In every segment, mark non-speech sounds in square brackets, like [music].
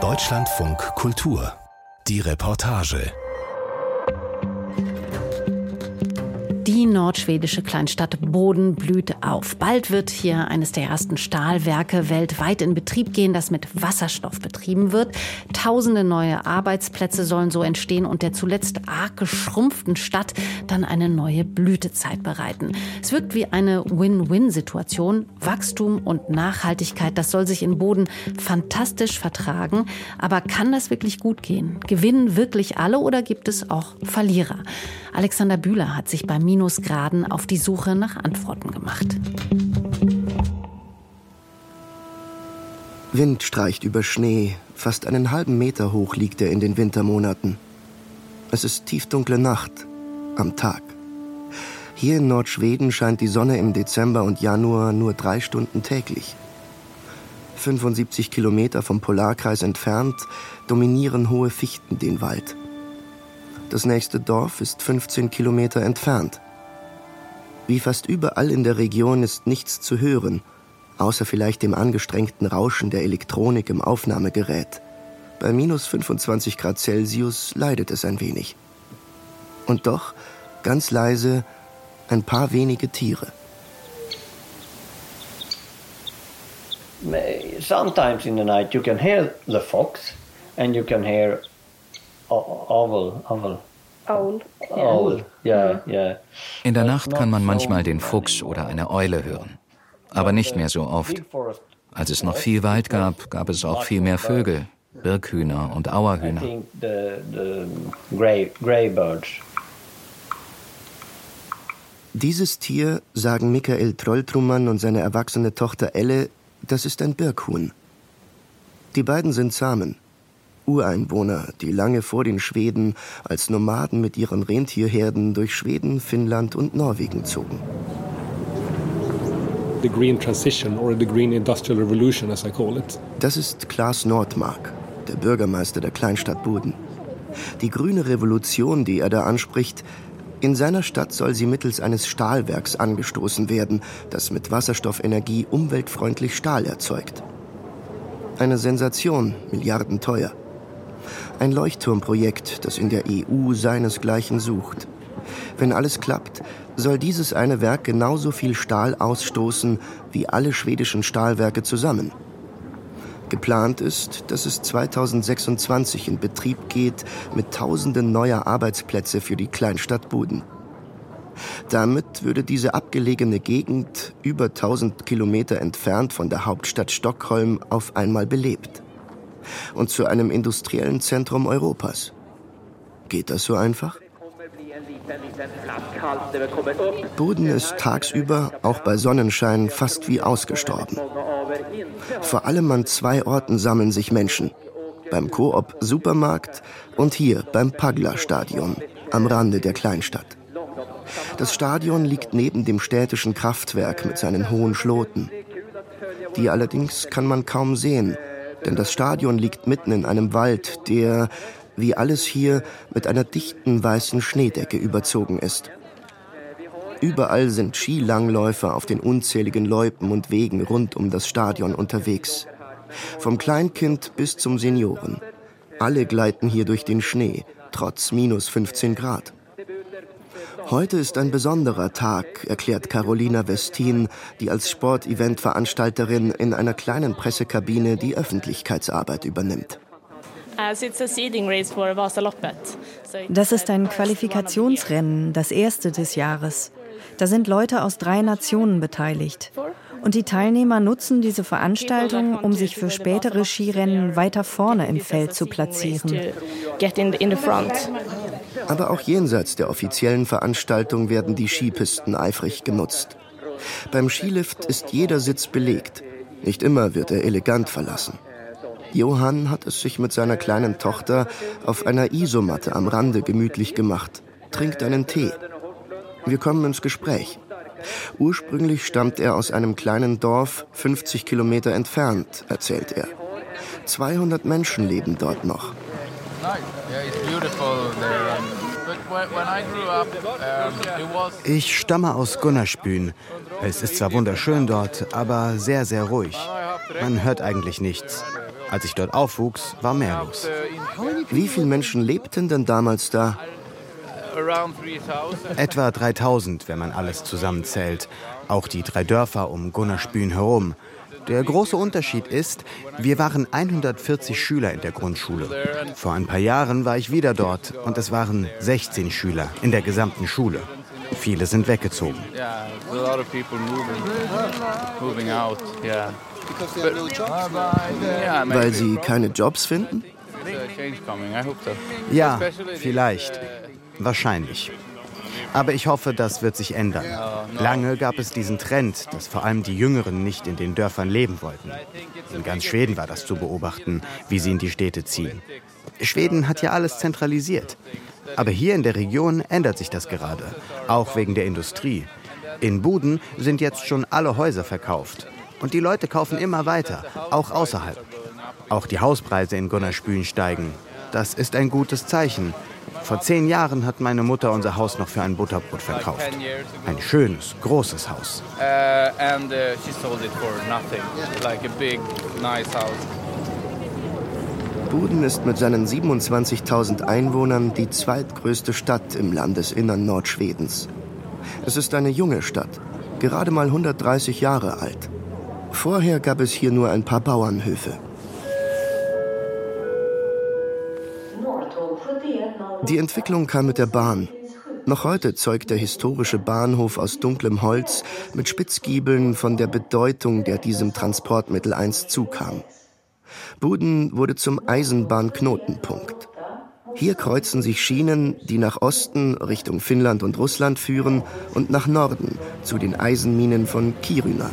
Deutschlandfunk Kultur. Die Reportage. Die nordschwedische Kleinstadt Boden blüht auf. Bald wird hier eines der ersten Stahlwerke weltweit in Betrieb gehen, das mit Wasserstoff betrieben wird. Tausende neue Arbeitsplätze sollen so entstehen und der zuletzt arg geschrumpften Stadt dann eine neue Blütezeit bereiten. Es wirkt wie eine Win-Win-Situation. Wachstum und Nachhaltigkeit, das soll sich in Boden fantastisch vertragen. Aber kann das wirklich gut gehen? Gewinnen wirklich alle oder gibt es auch Verlierer? Alexander Bühler hat sich bei Minusgraden auf die Suche nach Antworten gemacht. Wind streicht über Schnee, fast einen halben Meter hoch liegt er in den Wintermonaten. Es ist tiefdunkle Nacht, am Tag. Hier in Nordschweden scheint die Sonne im Dezember und Januar nur drei Stunden täglich. 75 Kilometer vom Polarkreis entfernt dominieren hohe Fichten den Wald. Das nächste Dorf ist 15 Kilometer entfernt. Wie fast überall in der Region ist nichts zu hören, außer vielleicht dem angestrengten Rauschen der Elektronik im Aufnahmegerät. Bei minus 25 Grad Celsius leidet es ein wenig. Und doch, ganz leise, ein paar wenige Tiere. Sometimes in the night you can hear the fox and you can hear owl, owl. Owl. Owl, ja, ja. In der Nacht kann man manchmal den Fuchs oder eine Eule hören, aber nicht mehr so oft. Als es noch viel Wald gab, gab es auch viel mehr Vögel, Birkhühner und Auerhühner. Dieses Tier, sagen Michael Trolltrummann und seine erwachsene Tochter Elle, das ist ein Birkhuhn. Die beiden sind Samen, Ureinwohner, die lange vor den Schweden als Nomaden mit ihren Rentierherden durch Schweden, Finnland und Norwegen zogen. The green transition or the green industrial revolution as I call it. Das ist Klaas Nordmark, der Bürgermeister der Kleinstadt Buden. Die grüne Revolution, die er da anspricht, in seiner Stadt soll sie mittels eines Stahlwerks angestoßen werden, das mit Wasserstoffenergie umweltfreundlich Stahl erzeugt. Eine Sensation, milliardenteuer. Ein Leuchtturmprojekt, das in der EU seinesgleichen sucht. Wenn alles klappt, soll dieses eine Werk genauso viel Stahl ausstoßen wie alle schwedischen Stahlwerke zusammen. Geplant ist, dass es 2026 in Betrieb geht mit Tausenden neuer Arbeitsplätze für die Kleinstadt Buden. Damit würde diese abgelegene Gegend, über 1000 Kilometer entfernt von der Hauptstadt Stockholm, auf einmal belebt und zu einem industriellen Zentrum Europas. Geht das so einfach? Boden ist tagsüber, auch bei Sonnenschein, fast wie ausgestorben. Vor allem an zwei Orten sammeln sich Menschen. Beim Coop Supermarkt und hier beim Pagla-Stadion am Rande der Kleinstadt. Das Stadion liegt neben dem städtischen Kraftwerk mit seinen hohen Schloten. Die allerdings kann man kaum sehen, denn das Stadion liegt mitten in einem Wald, der, wie alles hier, mit einer dichten weißen Schneedecke überzogen ist. Überall sind Skilangläufer auf den unzähligen Loipen und Wegen rund um das Stadion unterwegs. Vom Kleinkind bis zum Senioren. Alle gleiten hier durch den Schnee, trotz minus 15 Grad. Heute ist ein besonderer Tag, erklärt Carolina Westin, die als Sportevent-Veranstalterin in einer kleinen Pressekabine die Öffentlichkeitsarbeit übernimmt. Das ist ein Qualifikationsrennen, das erste des Jahres. Da sind Leute aus drei Nationen beteiligt. Und die Teilnehmer nutzen diese Veranstaltung, um sich für spätere Skirennen weiter vorne im Feld zu platzieren. Aber auch jenseits der offiziellen Veranstaltung werden die Skipisten eifrig genutzt. Beim Skilift ist jeder Sitz belegt. Nicht immer wird er elegant verlassen. Johann hat es sich mit seiner kleinen Tochter auf einer Isomatte am Rande gemütlich gemacht, trinkt einen Tee. Wir kommen ins Gespräch. Ursprünglich stammt er aus einem kleinen Dorf 50 Kilometer entfernt, erzählt er. 200 Menschen leben dort noch. Ich stamme aus Gunnarsbyn. Es ist zwar wunderschön dort, aber sehr, sehr ruhig. Man hört eigentlich nichts. Als ich dort aufwuchs, war mehr los. Wie viele Menschen lebten denn damals da? Etwa 3000, wenn man alles zusammenzählt. Auch die drei Dörfer um Gunnerspün herum. Der große Unterschied ist, wir waren 140 Schüler in der Grundschule. Vor ein paar Jahren war ich wieder dort und es waren 16 Schüler in der gesamten Schule. Viele sind weggezogen. Weil sie keine Jobs finden? Ja, vielleicht. Wahrscheinlich. Aber ich hoffe, das wird sich ändern. Lange gab es diesen Trend, dass vor allem die Jüngeren nicht in den Dörfern leben wollten. In ganz Schweden war das zu beobachten, wie sie in die Städte ziehen. Schweden hat ja alles zentralisiert. Aber hier in der Region ändert sich das gerade, auch wegen der Industrie. In Buden sind jetzt schon alle Häuser verkauft. Und die Leute kaufen immer weiter, auch außerhalb. Auch die Hauspreise in Gunnerspülen steigen. Das ist ein gutes Zeichen. Vor zehn Jahren hat meine Mutter unser Haus noch für ein Butterbrot verkauft. Ein schönes, großes Haus. Uh, Buden ist mit seinen 27.000 Einwohnern die zweitgrößte Stadt im Landesinnern Nordschwedens. Es ist eine junge Stadt, gerade mal 130 Jahre alt. Vorher gab es hier nur ein paar Bauernhöfe. Die Entwicklung kam mit der Bahn. Noch heute zeugt der historische Bahnhof aus dunklem Holz mit Spitzgiebeln von der Bedeutung, der diesem Transportmittel einst zukam. Buden wurde zum Eisenbahnknotenpunkt. Hier kreuzen sich Schienen, die nach Osten Richtung Finnland und Russland führen und nach Norden zu den Eisenminen von Kiruna.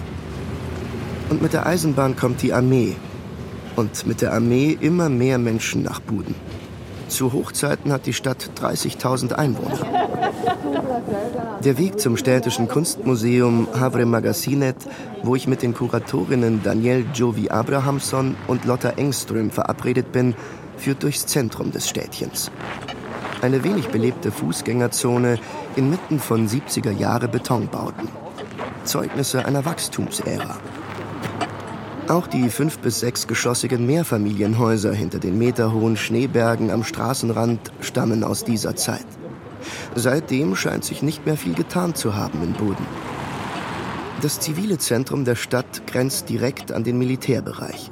Und mit der Eisenbahn kommt die Armee. Und mit der Armee immer mehr Menschen nach Buden. Zu Hochzeiten hat die Stadt 30.000 Einwohner. Der Weg zum städtischen Kunstmuseum Havre Magasinet, wo ich mit den Kuratorinnen Danielle Jovi Abrahamsson und Lotta Engström verabredet bin, führt durchs Zentrum des Städtchens. Eine wenig belebte Fußgängerzone inmitten von 70er Jahre Betonbauten. Zeugnisse einer Wachstumsära. Auch die fünf- bis sechsgeschossigen Mehrfamilienhäuser hinter den meterhohen Schneebergen am Straßenrand stammen aus dieser Zeit. Seitdem scheint sich nicht mehr viel getan zu haben in Boden. Das zivile Zentrum der Stadt grenzt direkt an den Militärbereich.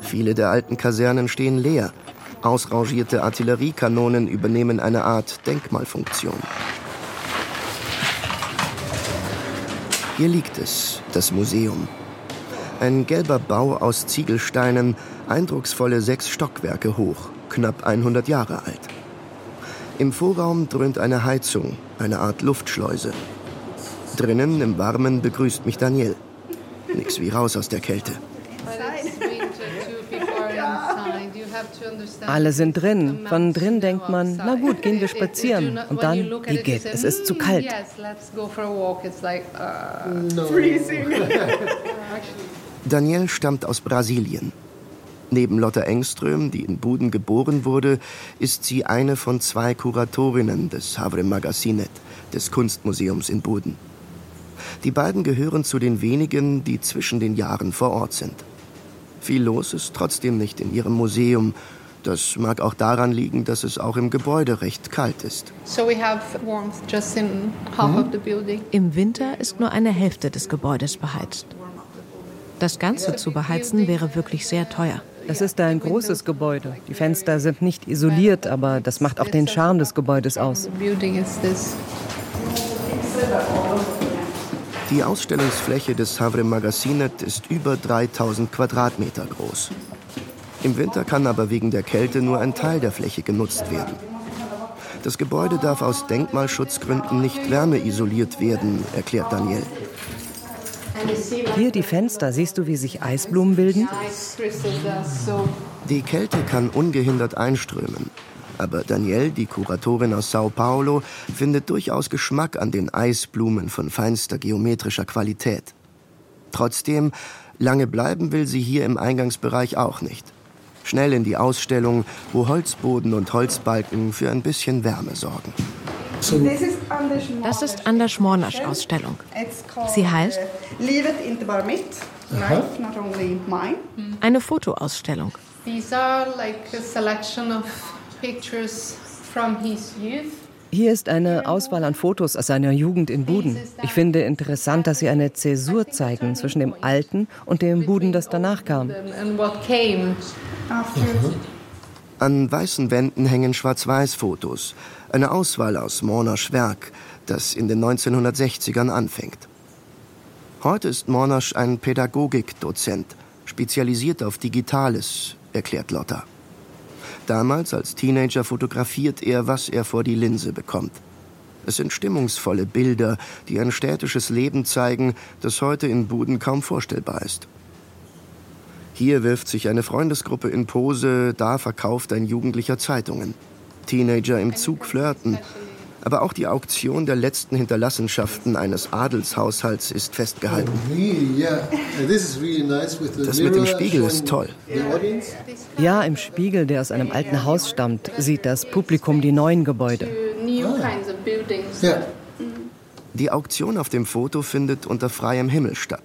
Viele der alten Kasernen stehen leer. Ausrangierte Artilleriekanonen übernehmen eine Art Denkmalfunktion. Hier liegt es, das Museum, ein gelber Bau aus Ziegelsteinen, eindrucksvolle sechs Stockwerke hoch, knapp 100 Jahre alt. Im Vorraum dröhnt eine Heizung, eine Art Luftschleuse. Drinnen im Warmen begrüßt mich Daniel. Nix wie raus aus der Kälte. Alle sind drin. Von drin denkt man, na gut, gehen wir spazieren. Und dann, wie geht? Es ist zu kalt. Danielle stammt aus Brasilien. Neben Lotta Engström, die in Buden geboren wurde, ist sie eine von zwei Kuratorinnen des Havre Magasinet, des Kunstmuseums in Buden. Die beiden gehören zu den wenigen, die zwischen den Jahren vor Ort sind. Viel los ist trotzdem nicht in ihrem Museum. Das mag auch daran liegen, dass es auch im Gebäude recht kalt ist. Im Winter ist nur eine Hälfte des Gebäudes beheizt. Das Ganze zu beheizen wäre wirklich sehr teuer. Das ist ein großes Gebäude. Die Fenster sind nicht isoliert, aber das macht auch den Charme des Gebäudes aus. Die Ausstellungsfläche des Havre Magasinet ist über 3000 Quadratmeter groß. Im Winter kann aber wegen der Kälte nur ein Teil der Fläche genutzt werden. Das Gebäude darf aus Denkmalschutzgründen nicht wärmeisoliert werden, erklärt Daniel. Hier die Fenster, siehst du, wie sich Eisblumen bilden? Die Kälte kann ungehindert einströmen. Aber Danielle, die Kuratorin aus Sao Paulo, findet durchaus Geschmack an den Eisblumen von feinster geometrischer Qualität. Trotzdem, lange bleiben will sie hier im Eingangsbereich auch nicht. Schnell in die Ausstellung, wo Holzboden und Holzbalken für ein bisschen Wärme sorgen. Das ist Anders Mornasch Ausstellung. Sie heißt? Eine Fotoausstellung. Hier ist eine Auswahl an Fotos aus seiner Jugend in Buden. Ich finde interessant, dass sie eine Zäsur zeigen zwischen dem alten und dem Buden, das danach kam. An weißen Wänden hängen Schwarz-Weiß-Fotos, eine Auswahl aus Mornasch Werk, das in den 1960ern anfängt. Heute ist Mornasch ein Pädagogikdozent, spezialisiert auf Digitales, erklärt Lotta. Damals als Teenager fotografiert er, was er vor die Linse bekommt. Es sind stimmungsvolle Bilder, die ein städtisches Leben zeigen, das heute in Buden kaum vorstellbar ist. Hier wirft sich eine Freundesgruppe in Pose, da verkauft ein Jugendlicher Zeitungen. Teenager im Zug flirten. Aber auch die Auktion der letzten Hinterlassenschaften eines Adelshaushalts ist festgehalten. Das mit dem Spiegel ist toll. Ja, im Spiegel, der aus einem alten Haus stammt, sieht das Publikum die neuen Gebäude. Die Auktion auf dem Foto findet unter freiem Himmel statt.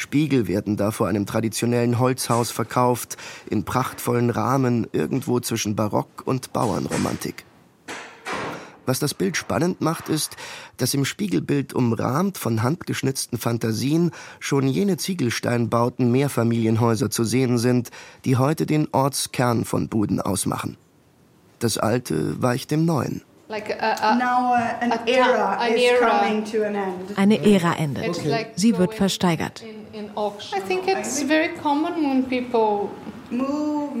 Spiegel werden da vor einem traditionellen Holzhaus verkauft, in prachtvollen Rahmen irgendwo zwischen Barock und Bauernromantik. Was das Bild spannend macht, ist, dass im Spiegelbild umrahmt von handgeschnitzten Fantasien schon jene Ziegelsteinbauten Mehrfamilienhäuser zu sehen sind, die heute den Ortskern von Buden ausmachen. Das Alte weicht dem Neuen. Eine Ära endet. Sie wird versteigert.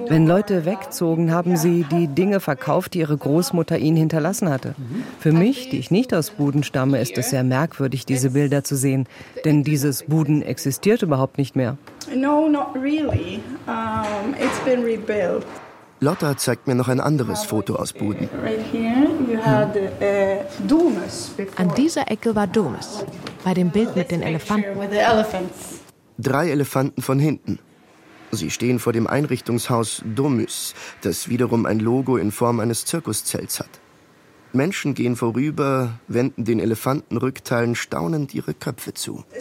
Wenn Leute wegzogen, haben sie die Dinge verkauft, die ihre Großmutter ihnen hinterlassen hatte. Für mich, die ich nicht aus Buden stamme, ist es sehr merkwürdig, diese Bilder zu sehen. Denn dieses Buden existiert überhaupt nicht mehr. No, not really. Um, it's been rebuilt. Lotta zeigt mir noch ein anderes Foto aus Buden. An dieser Ecke war Domus, bei dem Bild mit den Elefanten. Drei Elefanten von hinten. Sie stehen vor dem Einrichtungshaus Domus, das wiederum ein Logo in Form eines Zirkuszelts hat. Menschen gehen vorüber, wenden den Elefantenrückteilen staunend ihre Köpfe zu. [laughs]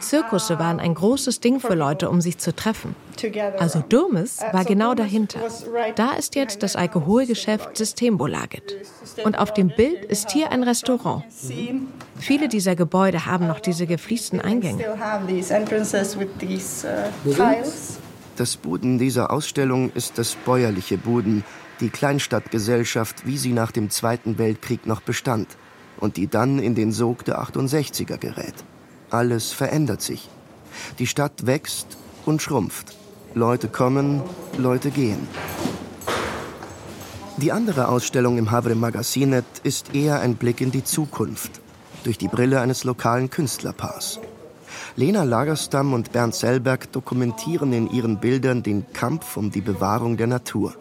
Zirkusse waren ein großes Ding für Leute, um sich zu treffen. Also Domus war genau dahinter. Da ist jetzt das Alkoholgeschäft Systembolaget. Und auf dem Bild ist hier ein Restaurant. Viele dieser Gebäude haben noch diese gefliesten Eingänge. Das Buden dieser Ausstellung ist das bäuerliche Buden, die Kleinstadtgesellschaft, wie sie nach dem Zweiten Weltkrieg noch bestand und die dann in den Sog der 68er gerät. Alles verändert sich. Die Stadt wächst und schrumpft. Leute kommen, Leute gehen. Die andere Ausstellung im Havre Magazinet ist eher ein Blick in die Zukunft, durch die Brille eines lokalen Künstlerpaars. Lena Lagerstam und Bernd Sellberg dokumentieren in ihren Bildern den Kampf um die Bewahrung der Natur.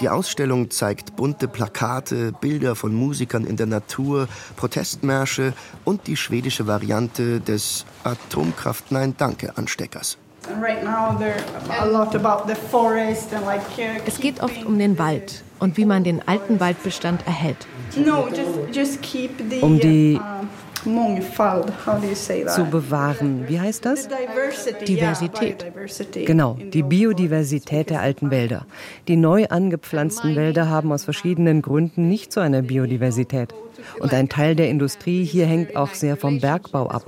Die Ausstellung zeigt bunte Plakate, Bilder von Musikern in der Natur, Protestmärsche und die schwedische Variante des Atomkraft Nein Danke Ansteckers. Es geht oft um den Wald und wie man den alten Waldbestand erhält. Um die zu bewahren. Wie heißt das? Diversität. Genau, die Biodiversität der alten Wälder. Die neu angepflanzten Wälder haben aus verschiedenen Gründen nicht so eine Biodiversität. Und ein Teil der Industrie hier hängt auch sehr vom Bergbau ab.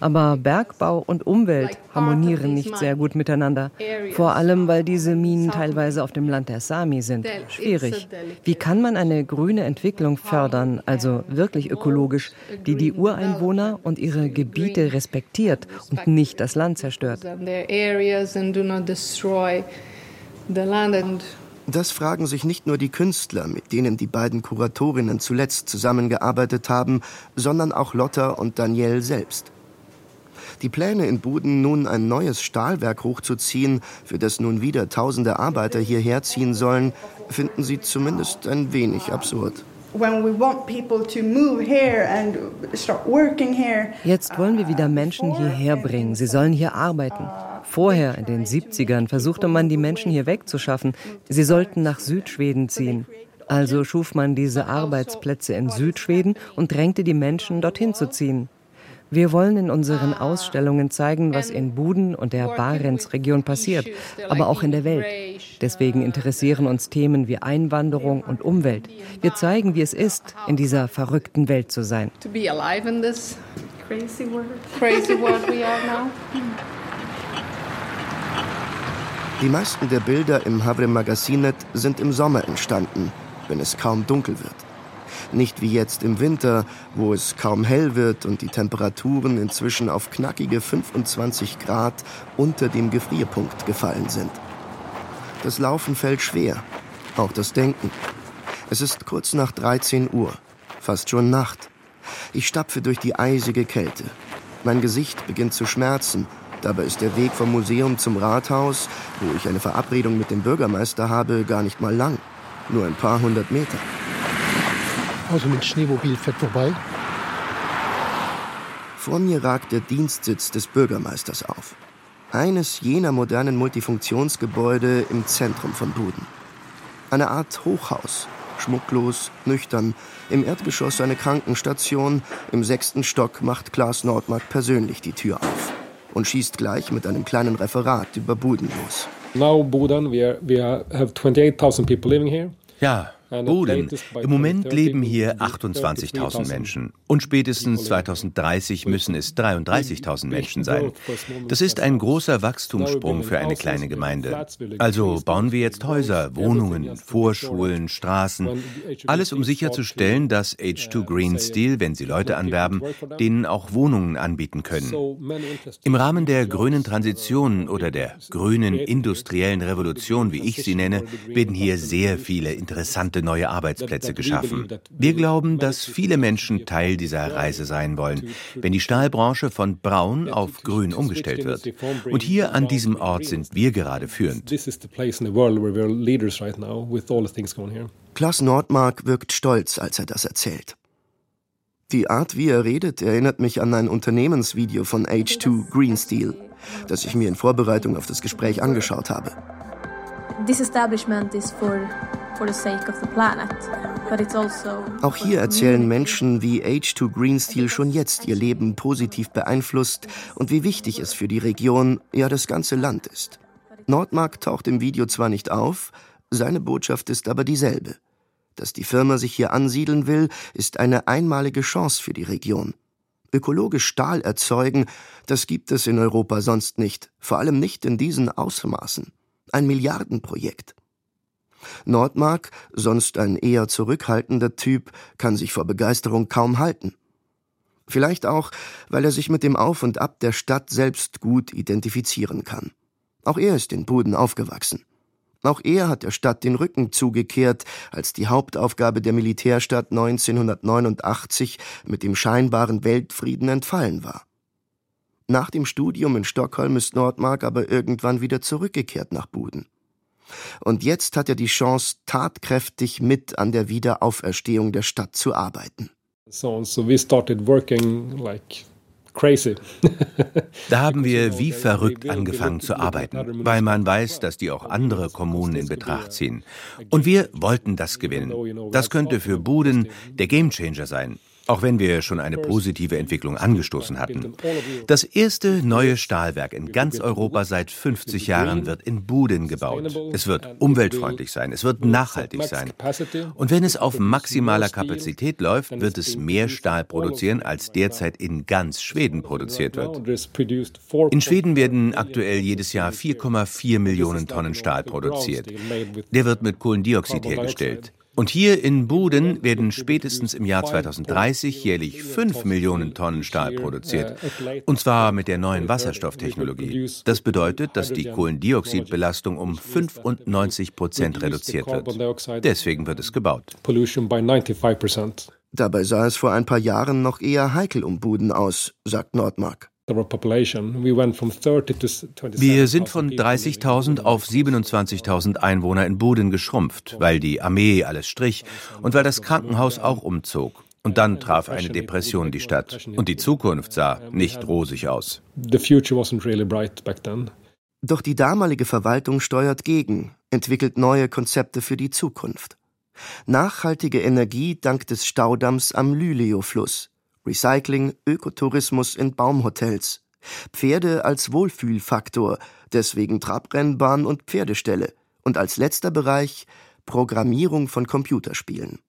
Aber Bergbau und Umwelt harmonieren nicht sehr gut miteinander. Vor allem, weil diese Minen teilweise auf dem Land der Sami sind. Schwierig. Wie kann man eine grüne Entwicklung fördern, also wirklich ökologisch, die die Ureinwohner und ihre Gebiete respektiert und nicht das Land zerstört? Das fragen sich nicht nur die Künstler, mit denen die beiden Kuratorinnen zuletzt zusammengearbeitet haben, sondern auch Lotta und Danielle selbst. Die Pläne in Buden, nun ein neues Stahlwerk hochzuziehen, für das nun wieder tausende Arbeiter hierher ziehen sollen, finden sie zumindest ein wenig absurd. Jetzt wollen wir wieder Menschen hierher bringen. Sie sollen hier arbeiten. Vorher, in den 70ern, versuchte man, die Menschen hier wegzuschaffen. Sie sollten nach Südschweden ziehen. Also schuf man diese Arbeitsplätze in Südschweden und drängte die Menschen, dorthin zu ziehen. Wir wollen in unseren Ausstellungen zeigen, was in Buden und der Barentsregion passiert, aber auch in der Welt. Deswegen interessieren uns Themen wie Einwanderung und Umwelt. Wir zeigen, wie es ist, in dieser verrückten Welt zu sein. Die meisten der Bilder im Havre Magazinet sind im Sommer entstanden, wenn es kaum dunkel wird. Nicht wie jetzt im Winter, wo es kaum hell wird und die Temperaturen inzwischen auf knackige 25 Grad unter dem Gefrierpunkt gefallen sind. Das Laufen fällt schwer, auch das Denken. Es ist kurz nach 13 Uhr, fast schon Nacht. Ich stapfe durch die eisige Kälte. Mein Gesicht beginnt zu schmerzen. Dabei ist der Weg vom Museum zum Rathaus, wo ich eine Verabredung mit dem Bürgermeister habe, gar nicht mal lang. Nur ein paar hundert Meter. Also mit Schneemobil fährt vorbei. Vor mir ragt der Dienstsitz des Bürgermeisters auf. Eines jener modernen Multifunktionsgebäude im Zentrum von Buden. Eine Art Hochhaus, schmucklos, nüchtern. Im Erdgeschoss eine Krankenstation, im sechsten Stock macht Klaas Nordmark persönlich die Tür auf und schießt gleich mit einem kleinen Referat über Buden los. Now Buden, we, we have 28.000 people living here. Ja, Boden. Im Moment leben hier 28.000 Menschen. Und spätestens 2030 müssen es 33.000 Menschen sein. Das ist ein großer Wachstumssprung für eine kleine Gemeinde. Also bauen wir jetzt Häuser, Wohnungen, Vorschulen, Straßen. Alles, um sicherzustellen, dass H2 Green Steel, wenn sie Leute anwerben, denen auch Wohnungen anbieten können. Im Rahmen der grünen Transition oder der grünen industriellen Revolution, wie ich sie nenne, werden hier sehr viele interessante neue Arbeitsplätze geschaffen. Wir glauben, dass viele Menschen Teil dieser Reise sein wollen, wenn die Stahlbranche von braun auf grün umgestellt wird. Und hier an diesem Ort sind wir gerade führend. Klaus Nordmark wirkt stolz, als er das erzählt. Die Art, wie er redet, erinnert mich an ein Unternehmensvideo von H2 Green Steel, das ich mir in Vorbereitung auf das Gespräch angeschaut habe. This establishment is for Auch hier erzählen Menschen wie H2 Green Steel schon jetzt ihr Leben positiv beeinflusst und wie wichtig es für die Region, ja das ganze Land ist. Nordmark taucht im Video zwar nicht auf, seine Botschaft ist aber dieselbe. Dass die Firma sich hier ansiedeln will, ist eine einmalige Chance für die Region. Ökologisch Stahl erzeugen, das gibt es in Europa sonst nicht, vor allem nicht in diesen Ausmaßen. Ein Milliardenprojekt. Nordmark, sonst ein eher zurückhaltender Typ, kann sich vor Begeisterung kaum halten. Vielleicht auch, weil er sich mit dem Auf und Ab der Stadt selbst gut identifizieren kann. Auch er ist in Buden aufgewachsen. Auch er hat der Stadt den Rücken zugekehrt, als die Hauptaufgabe der Militärstadt 1989 mit dem scheinbaren Weltfrieden entfallen war. Nach dem Studium in Stockholm ist Nordmark aber irgendwann wieder zurückgekehrt nach Buden. Und jetzt hat er die Chance, tatkräftig mit an der Wiederauferstehung der Stadt zu arbeiten. So, so we started working like crazy. [laughs] da haben wir wie verrückt angefangen zu arbeiten, weil man weiß, dass die auch andere Kommunen in Betracht ziehen. Und wir wollten das gewinnen. Das könnte für Buden der Gamechanger sein. Auch wenn wir schon eine positive Entwicklung angestoßen hatten. Das erste neue Stahlwerk in ganz Europa seit 50 Jahren wird in Buden gebaut. Es wird umweltfreundlich sein, es wird nachhaltig sein. Und wenn es auf maximaler Kapazität läuft, wird es mehr Stahl produzieren, als derzeit in ganz Schweden produziert wird. In Schweden werden aktuell jedes Jahr 4,4 Millionen Tonnen Stahl produziert. Der wird mit Kohlendioxid hergestellt. Und hier in Buden werden spätestens im Jahr 2030 jährlich 5 Millionen Tonnen Stahl produziert. Und zwar mit der neuen Wasserstofftechnologie. Das bedeutet, dass die Kohlendioxidbelastung um 95 Prozent reduziert wird. Deswegen wird es gebaut. Dabei sah es vor ein paar Jahren noch eher heikel um Buden aus, sagt Nordmark. Wir sind von 30.000 auf 27.000 Einwohner in Buden geschrumpft, weil die Armee alles strich und weil das Krankenhaus auch umzog. Und dann traf eine Depression die Stadt. Und die Zukunft sah nicht rosig aus. Doch die damalige Verwaltung steuert gegen, entwickelt neue Konzepte für die Zukunft. Nachhaltige Energie dank des Staudamms am Lüleo-Fluss Recycling, Ökotourismus in Baumhotels. Pferde als Wohlfühlfaktor, deswegen Trabrennbahn und Pferdestelle. Und als letzter Bereich Programmierung von Computerspielen.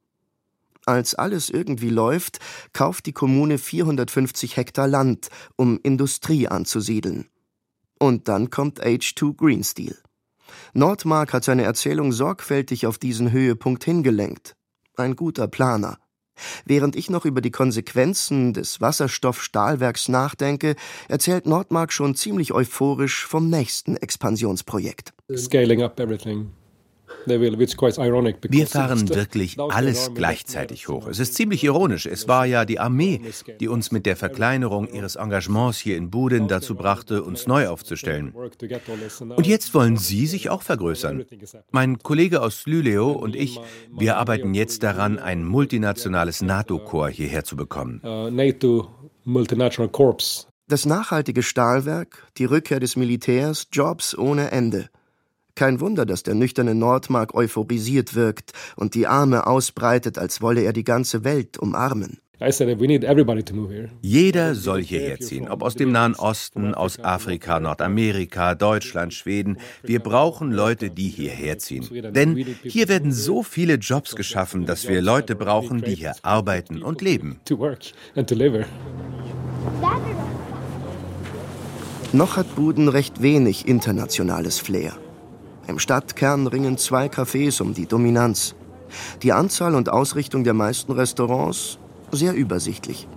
Als alles irgendwie läuft, kauft die Kommune 450 Hektar Land, um Industrie anzusiedeln. Und dann kommt H2 Green Steel. Nordmark hat seine Erzählung sorgfältig auf diesen Höhepunkt hingelenkt. Ein guter Planer. Während ich noch über die Konsequenzen des Wasserstoffstahlwerks nachdenke, erzählt Nordmark schon ziemlich euphorisch vom nächsten Expansionsprojekt. Scaling up everything. Wir fahren wirklich alles gleichzeitig hoch. Es ist ziemlich ironisch. Es war ja die Armee, die uns mit der Verkleinerung ihres Engagements hier in Budin dazu brachte, uns neu aufzustellen. Und jetzt wollen Sie sich auch vergrößern. Mein Kollege aus Lüleo und ich, wir arbeiten jetzt daran, ein multinationales NATO-Korps hierher zu bekommen. Das nachhaltige Stahlwerk, die Rückkehr des Militärs, Jobs ohne Ende. Kein Wunder, dass der nüchterne Nordmark euphorisiert wirkt und die Arme ausbreitet, als wolle er die ganze Welt umarmen. Jeder soll hierher ziehen, ob aus dem Nahen Osten, aus Afrika, Nordamerika, Deutschland, Schweden. Wir brauchen Leute, die hierher ziehen. Denn hier werden so viele Jobs geschaffen, dass wir Leute brauchen, die hier arbeiten und leben. Noch hat Buden recht wenig internationales Flair. Im Stadtkern ringen zwei Cafés um die Dominanz. Die Anzahl und Ausrichtung der meisten Restaurants sehr übersichtlich.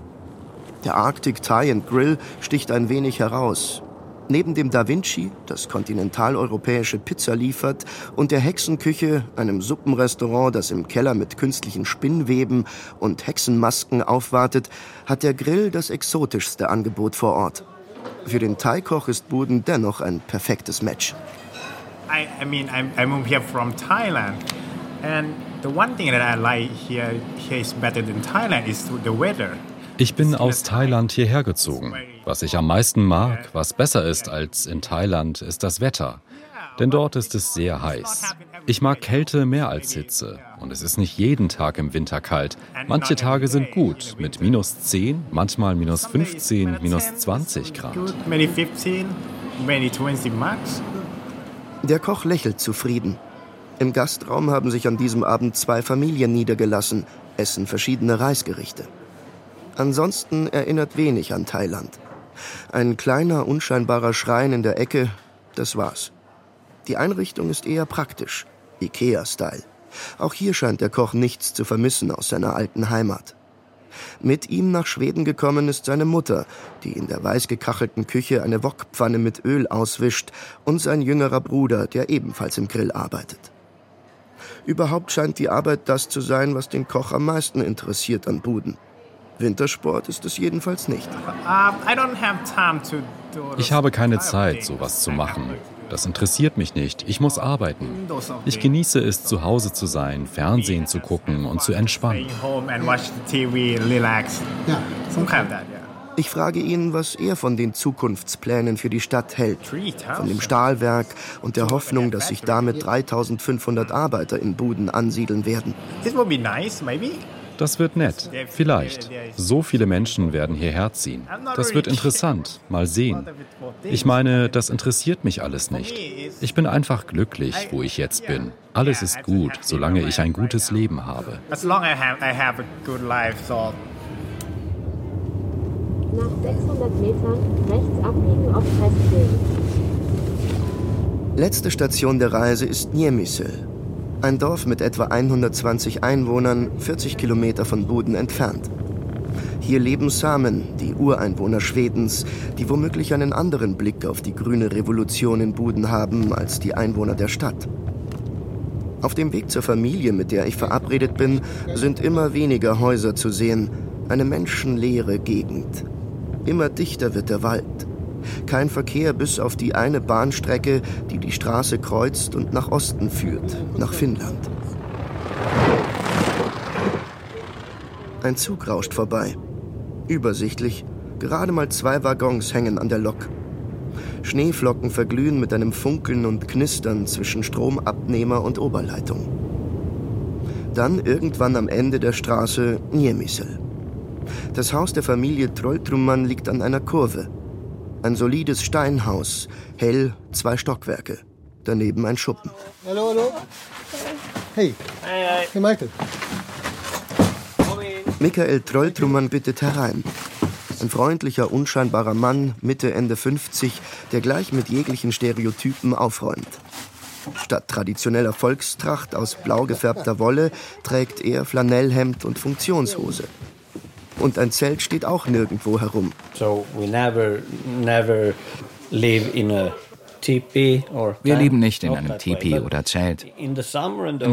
Der Arctic Thai and Grill sticht ein wenig heraus. Neben dem Da Vinci, das kontinentaleuropäische Pizza liefert, und der Hexenküche, einem Suppenrestaurant, das im Keller mit künstlichen Spinnweben und Hexenmasken aufwartet, hat der Grill das exotischste Angebot vor Ort. Für den Thai-Koch ist Buden dennoch ein perfektes Match. I, I mean, I'm, I moved here from Thailand, and the one thing that I like here, here is better than Thailand is the weather. Ich bin aus Thailand hierher gezogen. Was ich am meisten mag, was besser ist als in Thailand, ist das Wetter. Denn dort ist es sehr heiß. Ich mag Kälte mehr als Hitze. Und es ist nicht jeden Tag im Winter kalt. Manche Tage sind gut, mit minus 10, manchmal minus 15, minus 20 Grad. Der Koch lächelt zufrieden. Im Gastraum haben sich an diesem Abend zwei Familien niedergelassen, essen verschiedene Reisgerichte. Ansonsten erinnert wenig an Thailand. Ein kleiner, unscheinbarer Schrein in der Ecke, das war's. Die Einrichtung ist eher praktisch, Ikea-Style. Auch hier scheint der Koch nichts zu vermissen aus seiner alten Heimat. Mit ihm nach Schweden gekommen ist seine Mutter, die in der weiß gekachelten Küche eine Wokpfanne mit Öl auswischt, und sein jüngerer Bruder, der ebenfalls im Grill arbeitet. Überhaupt scheint die Arbeit das zu sein, was den Koch am meisten interessiert an Buden. Wintersport ist es jedenfalls nicht. Ich habe keine Zeit, sowas zu machen. Das interessiert mich nicht. Ich muss arbeiten. Ich genieße es, zu Hause zu sein, Fernsehen zu gucken und zu entspannen. Ich frage ihn, was er von den Zukunftsplänen für die Stadt hält. Von dem Stahlwerk und der Hoffnung, dass sich damit 3500 Arbeiter in Buden ansiedeln werden. Das wird nett. Vielleicht. So viele Menschen werden hierher ziehen. Das wird interessant. Mal sehen. Ich meine, das interessiert mich alles nicht. Ich bin einfach glücklich, wo ich jetzt bin. Alles ist gut, solange ich ein gutes Leben habe. Nach 600 Metern rechts abbiegen auf Pressweg. Letzte Station der Reise ist Niemisel, ein Dorf mit etwa 120 Einwohnern, 40 Kilometer von Buden entfernt. Hier leben Samen, die Ureinwohner Schwedens, die womöglich einen anderen Blick auf die grüne Revolution in Buden haben als die Einwohner der Stadt. Auf dem Weg zur Familie, mit der ich verabredet bin, sind immer weniger Häuser zu sehen, eine menschenleere Gegend. Immer dichter wird der Wald. Kein Verkehr bis auf die eine Bahnstrecke, die die Straße kreuzt und nach Osten führt, nach Finnland. Ein Zug rauscht vorbei. Übersichtlich, gerade mal zwei Waggons hängen an der Lok. Schneeflocken verglühen mit einem Funkeln und Knistern zwischen Stromabnehmer und Oberleitung. Dann irgendwann am Ende der Straße Niemisel. Das Haus der Familie Trolltrummann liegt an einer Kurve. Ein solides Steinhaus, hell, zwei Stockwerke. Daneben ein Schuppen. Hallo, hallo. Hey. Hey, hey. Michael. Michael Trolltrummann bittet herein. Ein freundlicher, unscheinbarer Mann, Mitte, Ende 50, der gleich mit jeglichen Stereotypen aufräumt. Statt traditioneller Volkstracht aus blau gefärbter Wolle trägt er Flanellhemd und Funktionshose. Und ein Zelt steht auch nirgendwo herum. So we never, never live in a wir leben nicht in einem Tipi oder Zelt. Im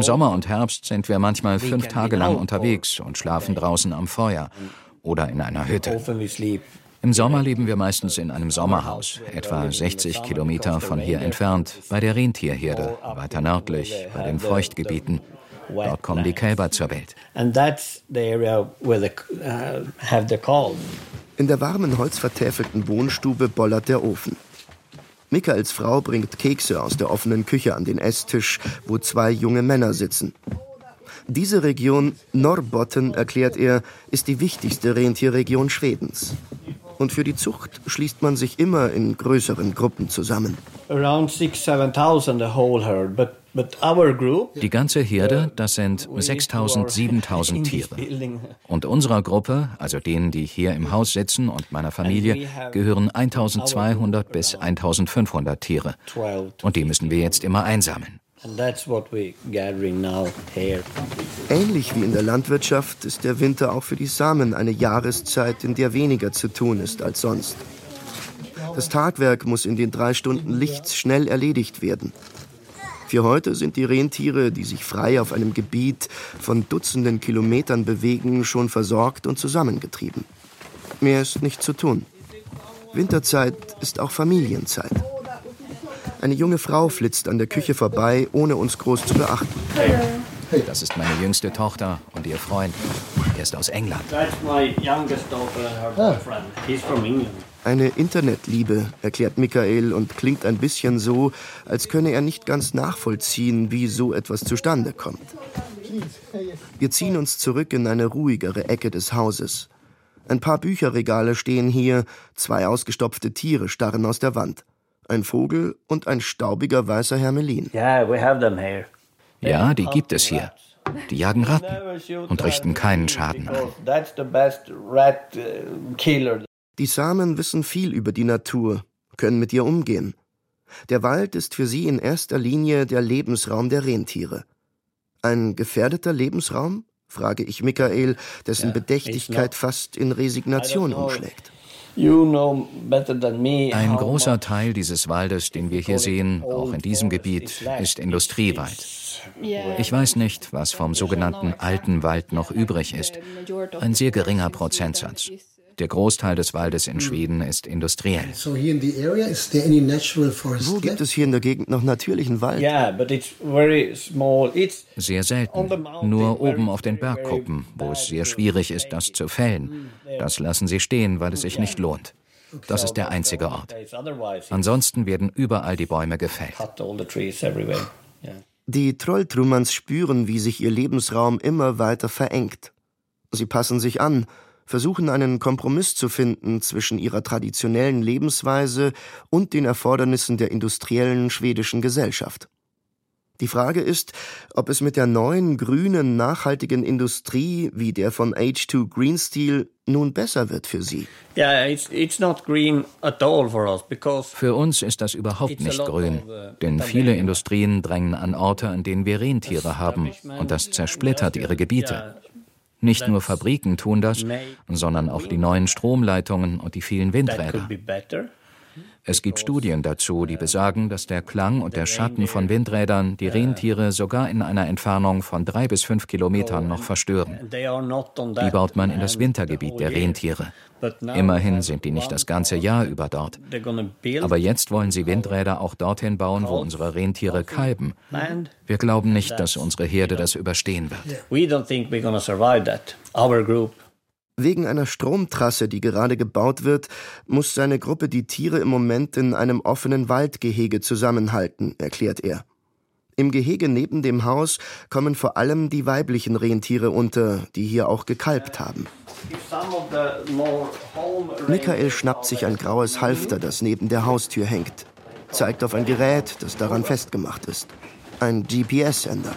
Sommer und Herbst sind wir manchmal fünf Tage lang unterwegs und schlafen draußen am Feuer oder in einer Hütte. Im Sommer leben wir meistens in einem Sommerhaus, etwa 60 Kilometer von hier entfernt, bei der Rentierherde, weiter nördlich, bei den Feuchtgebieten. Dort kommen die Kälber zur Welt. Uh, in der warmen, holzvertäfelten Wohnstube bollert der Ofen. Michaels Frau bringt Kekse aus der offenen Küche an den Esstisch, wo zwei junge Männer sitzen. Diese Region Norrbotten, erklärt er, ist die wichtigste Rentierregion Schwedens. Und für die Zucht schließt man sich immer in größeren Gruppen zusammen. Die ganze Herde, das sind 6000, 7000 Tiere. Und unserer Gruppe, also denen, die hier im Haus sitzen und meiner Familie, gehören 1200 bis 1500 Tiere. Und die müssen wir jetzt immer einsammeln. Ähnlich wie in der Landwirtschaft ist der Winter auch für die Samen eine Jahreszeit, in der weniger zu tun ist als sonst. Das Tagwerk muss in den drei Stunden Lichts schnell erledigt werden. Für heute sind die Rentiere, die sich frei auf einem Gebiet von Dutzenden Kilometern bewegen, schon versorgt und zusammengetrieben. Mehr ist nicht zu tun. Winterzeit ist auch Familienzeit. Eine junge Frau flitzt an der Küche vorbei, ohne uns groß zu beachten. Hey. Das ist meine jüngste Tochter und ihr Freund. Er ist aus England. Ah. Eine Internetliebe, erklärt Michael und klingt ein bisschen so, als könne er nicht ganz nachvollziehen, wie so etwas zustande kommt. Wir ziehen uns zurück in eine ruhigere Ecke des Hauses. Ein paar Bücherregale stehen hier, zwei ausgestopfte Tiere starren aus der Wand ein Vogel und ein staubiger weißer Hermelin. Ja, die gibt es hier. Die jagen Ratten und richten keinen Schaden an. Die Samen wissen viel über die Natur, können mit ihr umgehen. Der Wald ist für sie in erster Linie der Lebensraum der Rentiere. Ein gefährdeter Lebensraum? frage ich Michael, dessen Bedächtigkeit fast in Resignation umschlägt. Ein großer Teil dieses Waldes, den wir hier sehen, auch in diesem Gebiet, ist Industriewald. Ich weiß nicht, was vom sogenannten alten Wald noch übrig ist. Ein sehr geringer Prozentsatz. Der Großteil des Waldes in Schweden ist industriell. Wo gibt es hier in der Gegend noch natürlichen Wald? Sehr selten. Nur oben auf den Bergkuppen, wo es sehr schwierig ist, das zu fällen. Das lassen sie stehen, weil es sich nicht lohnt. Das ist der einzige Ort. Ansonsten werden überall die Bäume gefällt. Die Trolltrummanns spüren, wie sich ihr Lebensraum immer weiter verengt. Sie passen sich an, versuchen einen Kompromiss zu finden zwischen ihrer traditionellen Lebensweise und den Erfordernissen der industriellen schwedischen Gesellschaft. Die Frage ist, ob es mit der neuen, grünen, nachhaltigen Industrie wie der von H2 Green Steel nun besser wird für Sie. Für uns ist das überhaupt nicht grün, uh, denn viele Industrien drängen an Orte, an denen wir Rentiere haben, und das zersplittert ihre Gebiete. Nicht nur Fabriken tun das, sondern auch die neuen Stromleitungen und die vielen Windräder. Es gibt Studien dazu, die besagen, dass der Klang und der Schatten von Windrädern die Rentiere sogar in einer Entfernung von drei bis fünf Kilometern noch verstören. Die baut man in das Wintergebiet der Rentiere. Immerhin sind die nicht das ganze Jahr über dort. Aber jetzt wollen sie Windräder auch dorthin bauen, wo unsere Rentiere kalben. Wir glauben nicht, dass unsere Herde das überstehen wird. Wegen einer Stromtrasse, die gerade gebaut wird, muss seine Gruppe die Tiere im Moment in einem offenen Waldgehege zusammenhalten, erklärt er. Im Gehege neben dem Haus kommen vor allem die weiblichen Rentiere unter, die hier auch gekalbt haben. Michael schnappt sich ein graues Halfter, das neben der Haustür hängt, zeigt auf ein Gerät, das daran festgemacht ist. Ein GPS-Sender.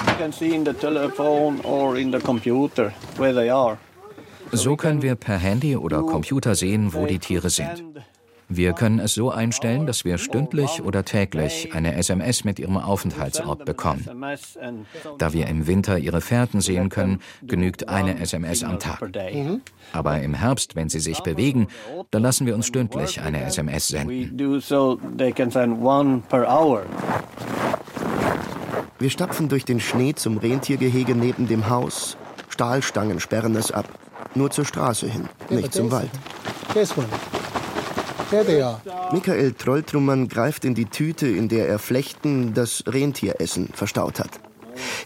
So können wir per Handy oder Computer sehen, wo die Tiere sind. Wir können es so einstellen, dass wir stündlich oder täglich eine SMS mit ihrem Aufenthaltsort bekommen. Da wir im Winter ihre Fährten sehen können, genügt eine SMS am Tag. Aber im Herbst, wenn sie sich bewegen, dann lassen wir uns stündlich eine SMS senden. Wir stapfen durch den Schnee zum Rentiergehege neben dem Haus. Stahlstangen sperren es ab. Nur zur Straße hin, nicht zum Wald. Michael Trolltrummann greift in die Tüte, in der er Flechten, das Rentieressen, verstaut hat.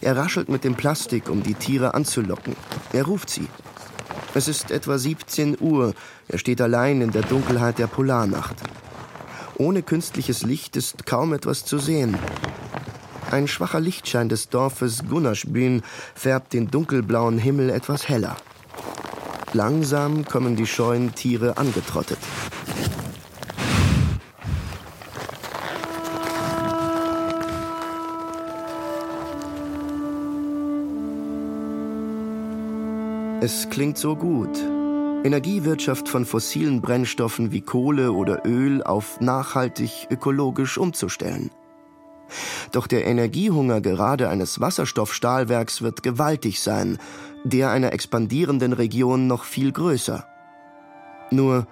Er raschelt mit dem Plastik, um die Tiere anzulocken. Er ruft sie. Es ist etwa 17 Uhr. Er steht allein in der Dunkelheit der Polarnacht. Ohne künstliches Licht ist kaum etwas zu sehen. Ein schwacher Lichtschein des Dorfes Gunnarsbyn färbt den dunkelblauen Himmel etwas heller. Langsam kommen die scheuen Tiere angetrottet. Es klingt so gut. Energiewirtschaft von fossilen Brennstoffen wie Kohle oder Öl auf nachhaltig ökologisch umzustellen. Doch der Energiehunger gerade eines Wasserstoffstahlwerks wird gewaltig sein, der einer expandierenden Region noch viel größer. Nur,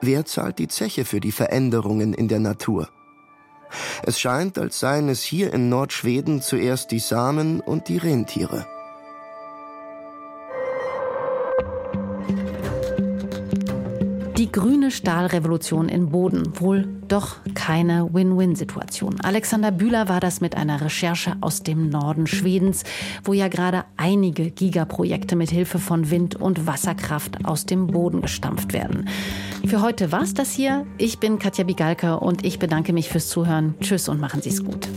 wer zahlt die Zeche für die Veränderungen in der Natur? Es scheint, als seien es hier in Nordschweden zuerst die Samen und die Rentiere. Die grüne Stahlrevolution in Boden. Wohl doch keine Win-Win-Situation. Alexander Bühler war das mit einer Recherche aus dem Norden Schwedens, wo ja gerade einige Gigaprojekte mit Hilfe von Wind- und Wasserkraft aus dem Boden gestampft werden. Für heute war's das hier. Ich bin Katja Bigalka und ich bedanke mich fürs Zuhören. Tschüss und machen Sie's gut.